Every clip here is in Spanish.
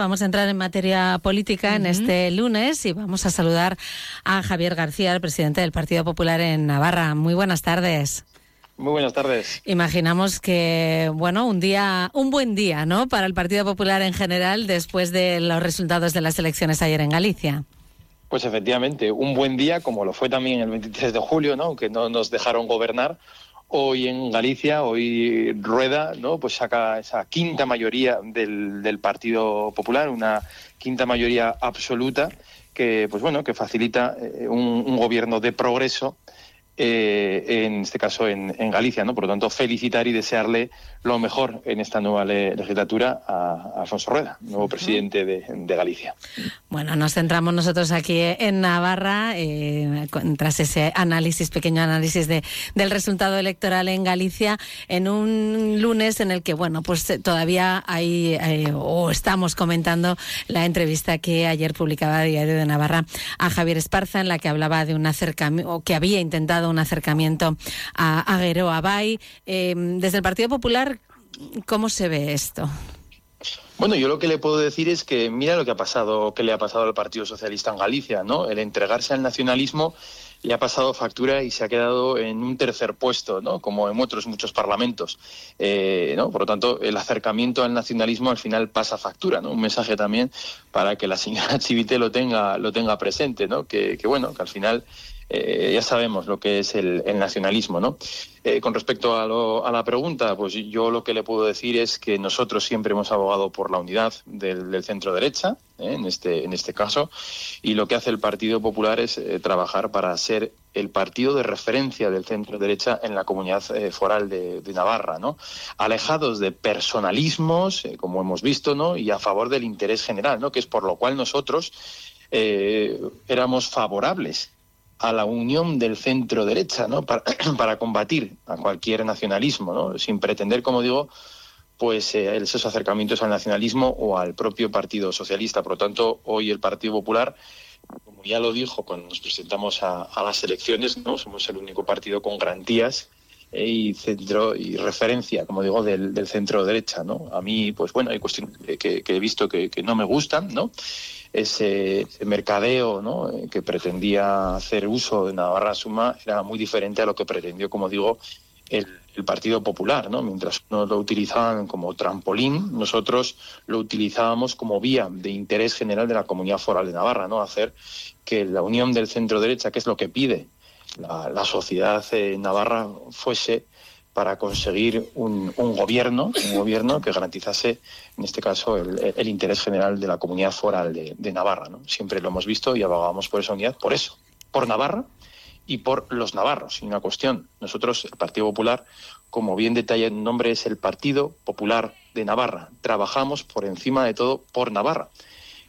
Vamos a entrar en materia política en este lunes y vamos a saludar a Javier García, el presidente del Partido Popular en Navarra. Muy buenas tardes. Muy buenas tardes. Imaginamos que, bueno, un día, un buen día, ¿no? Para el Partido Popular en general después de los resultados de las elecciones ayer en Galicia. Pues efectivamente, un buen día, como lo fue también el 23 de julio, ¿no? Aunque no nos dejaron gobernar, Hoy en Galicia, hoy Rueda, ¿no? Pues saca esa quinta mayoría del, del Partido Popular, una quinta mayoría absoluta que, pues bueno, que facilita eh, un, un gobierno de progreso eh, en este caso en, en, Galicia, ¿no? Por lo tanto, felicitar y desearle lo mejor en esta nueva le legislatura a, a, Alfonso Rueda, nuevo presidente de, de, Galicia. Bueno, nos centramos nosotros aquí en Navarra, eh, tras ese análisis, pequeño análisis de, del resultado electoral en Galicia, en un lunes en el que, bueno, pues todavía hay, eh, o estamos comentando la entrevista que ayer publicaba Diario de Navarra a Javier Esparza, en la que hablaba de un acercamiento, o que había intentado un acercamiento a, a Guero Abay. Eh, desde el Partido Popular, ¿cómo se ve esto? Bueno, yo lo que le puedo decir es que mira lo que ha pasado, que le ha pasado al Partido Socialista en Galicia, ¿no? El entregarse al nacionalismo le ha pasado factura y se ha quedado en un tercer puesto, ¿no? Como en otros muchos parlamentos, eh, ¿no? Por lo tanto, el acercamiento al nacionalismo al final pasa factura, ¿no? Un mensaje también para que la señora Chivite lo tenga, lo tenga presente, ¿no? Que bueno, que al final eh, ya sabemos lo que es el, el nacionalismo, ¿no? Eh, con respecto a, lo, a, la pregunta, pues yo lo que le puedo decir es que nosotros siempre hemos abogado por la unidad del, centro derecha, ¿eh? en, este, en este caso, y lo que hace el Partido Popular es trabajar para ser el partido de referencia del centro derecha en la comunidad foral de, de, Navarra, ¿no? Alejados de personalismos, como hemos visto, ¿no? Y a favor del interés general, ¿no? Que es por lo cual nosotros eh, éramos favorables a la unión del centro derecha, ¿no? Para, combatir a cualquier nacionalismo, ¿no? Sin pretender, como digo, pues eh, esos acercamientos al nacionalismo o al propio Partido Socialista. Por lo tanto, hoy el Partido Popular, como ya lo dijo cuando nos presentamos a, las elecciones, ¿no? Somos el único partido con garantías eh, y centro y referencia, como digo, del, centro derecha, ¿no? A mí, pues bueno, hay cuestiones que, que he visto que, que, no me gustan, ¿no? Ese, mercadeo, ¿no? Eh, que pretendía hacer uso de Navarra Suma era muy diferente a lo que pretendió, como digo, el, Partido Popular, ¿no? Mientras no lo utilizaban como trampolín, nosotros lo utilizábamos como vía de interés general de la comunidad foral de Navarra, ¿no? Hacer que la unión del centro derecha, que es lo que pide la, la sociedad eh, navarra, fuese para conseguir un, gobierno, un gobierno que garantizase, en este caso, el, el interés general de la comunidad foral de, Navarra, ¿no? Siempre lo hemos visto y abogamos por esa unidad, por eso, por Navarra y por los navarros. Y una cuestión, nosotros, el Partido Popular, como bien detalla el nombre, es el Partido Popular de Navarra. Trabajamos por encima de todo por Navarra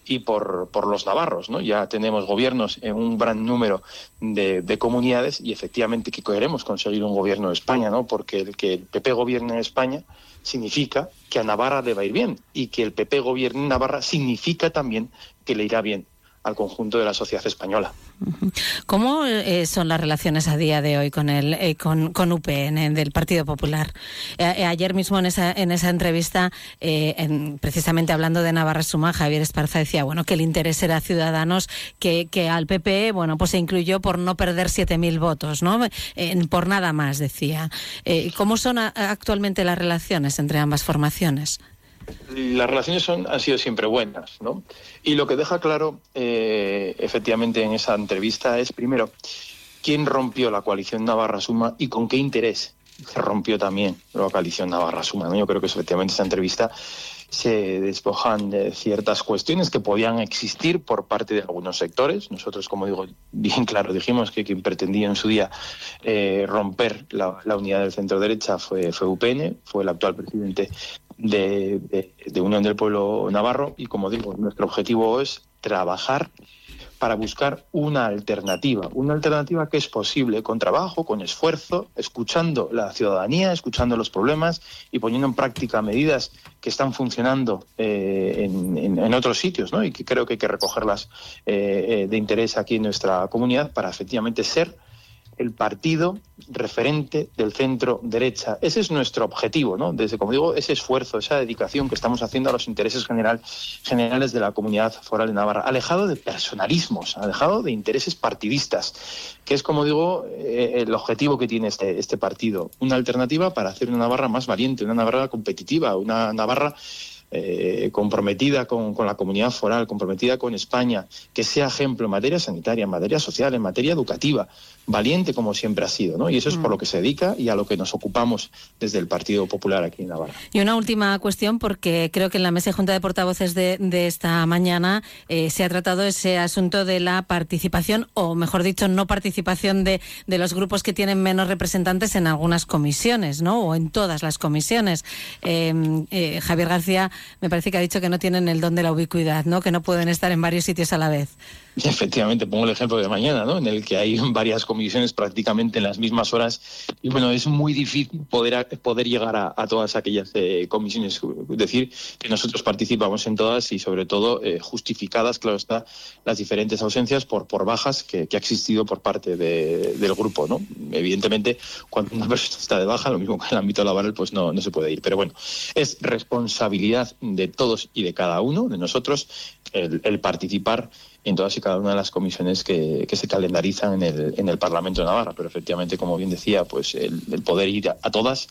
y por, por los navarros, ¿no? Ya tenemos gobiernos en un gran número de, de, comunidades y efectivamente que queremos conseguir un gobierno de España, ¿no? Porque el que el PP gobierne en España significa que a Navarra le va a ir bien y que el PP gobierne en Navarra significa también que le irá bien al conjunto de la sociedad española. ¿Cómo eh, son las relaciones a día de hoy con el eh, con, UPN del Partido Popular? Eh, ayer mismo en esa en esa entrevista, en, precisamente hablando de Navarra Suma, Javier Esparza decía bueno que el interés era Ciudadanos, que, que al PP bueno pues se incluyó por no perder 7.000 votos, ¿no? por nada más decía. ¿Cómo son actualmente las relaciones entre ambas formaciones? Las relaciones son, han sido siempre buenas, ¿no? Y lo que deja claro, eh, efectivamente, en esa entrevista es, primero, quién rompió la coalición Navarra-Suma y con qué interés se rompió también la coalición Navarra-Suma, ¿no? Yo creo que efectivamente esa entrevista se despojan de ciertas cuestiones que podían existir por parte de algunos sectores. Nosotros, como digo, bien claro, dijimos que quien pretendía en su día eh, romper la, la, unidad del centro derecha fue, fue UPN, fue el actual presidente de, Unión del Pueblo Navarro y, como digo, nuestro objetivo es trabajar para buscar una alternativa, una alternativa que es posible con trabajo, con esfuerzo, escuchando la ciudadanía, escuchando los problemas y poniendo en práctica medidas que están funcionando eh, en, en, en, otros sitios ¿no? y que creo que hay que recogerlas eh, eh, de interés aquí en nuestra comunidad para efectivamente ser el partido referente del centro derecha. Ese es nuestro objetivo, ¿no? Desde, como digo, ese esfuerzo, esa dedicación que estamos haciendo a los intereses general, generales de la comunidad foral de Navarra, alejado de personalismos, alejado de intereses partidistas, que es, como digo, eh, el objetivo que tiene este, este partido. Una alternativa para hacer una Navarra más valiente, una Navarra competitiva, una Navarra eh, comprometida con, la comunidad foral, comprometida con España, que sea ejemplo en materia sanitaria, en materia social, en materia educativa, valiente como siempre ha sido, ¿no? Y eso es por mm. lo que se dedica y a lo que nos ocupamos desde el Partido Popular aquí en Navarra. Y una última cuestión, porque creo que en la mesa de Junta de Portavoces de, esta mañana eh, se ha tratado ese asunto de la participación, o mejor dicho, no participación de, de los grupos que tienen menos representantes en algunas comisiones, ¿no? O en todas las comisiones. Eh, Javier García me parece que ha dicho que no tienen el don de la ubicuidad, ¿no? Que no pueden estar en varios sitios a la vez. Efectivamente, pongo el ejemplo de mañana, ¿no? En el que hay varias comisiones prácticamente en las mismas horas y bueno, es muy difícil poder poder llegar a, todas aquellas eh, comisiones. Es decir, que nosotros participamos en todas y sobre todo eh, justificadas, claro está, las diferentes ausencias por por bajas que, ha existido por parte del grupo, ¿no? Evidentemente, cuando una persona está de baja, lo mismo que en el ámbito laboral, pues no, no se puede ir. Pero bueno, es responsabilidad de todos y de cada uno de nosotros el, participar en todas y cada una de las comisiones que, se calendarizan en el, en el Parlamento de Navarra. Pero efectivamente, como bien decía, pues el, poder ir a, todas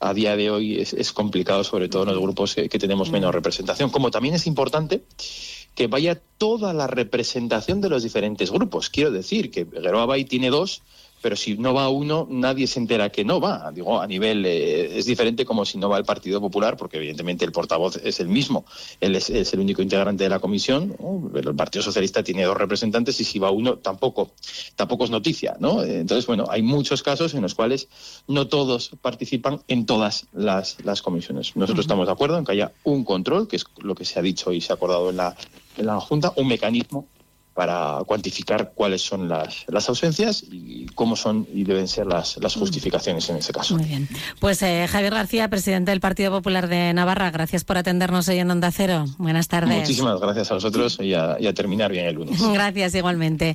a día de hoy es, complicado, sobre todo en los grupos que, tenemos menos mm. representación. Como también es importante que vaya toda la representación de los diferentes grupos. Quiero decir que Geroa Bay tiene dos pero si no va uno, nadie se entera que no va. Digo, a nivel eh, es diferente como si no va el Partido Popular, porque evidentemente el portavoz es el mismo, él es, el único integrante de la comisión, pero el Partido Socialista tiene dos representantes y si va uno tampoco, tampoco es noticia, ¿no? Entonces, bueno, hay muchos casos en los cuales no todos participan en todas las, comisiones. Nosotros estamos de acuerdo en que haya un control, que es lo que se ha dicho y se ha acordado en la, en la Junta, un mecanismo para cuantificar cuáles son las, las ausencias y cómo son y deben ser las, las justificaciones en ese caso. Muy bien. Pues eh, Javier García, presidente del Partido Popular de Navarra, gracias por atendernos hoy en Onda Cero. Buenas tardes. Muchísimas gracias a vosotros y a, y a terminar bien el lunes. Gracias igualmente.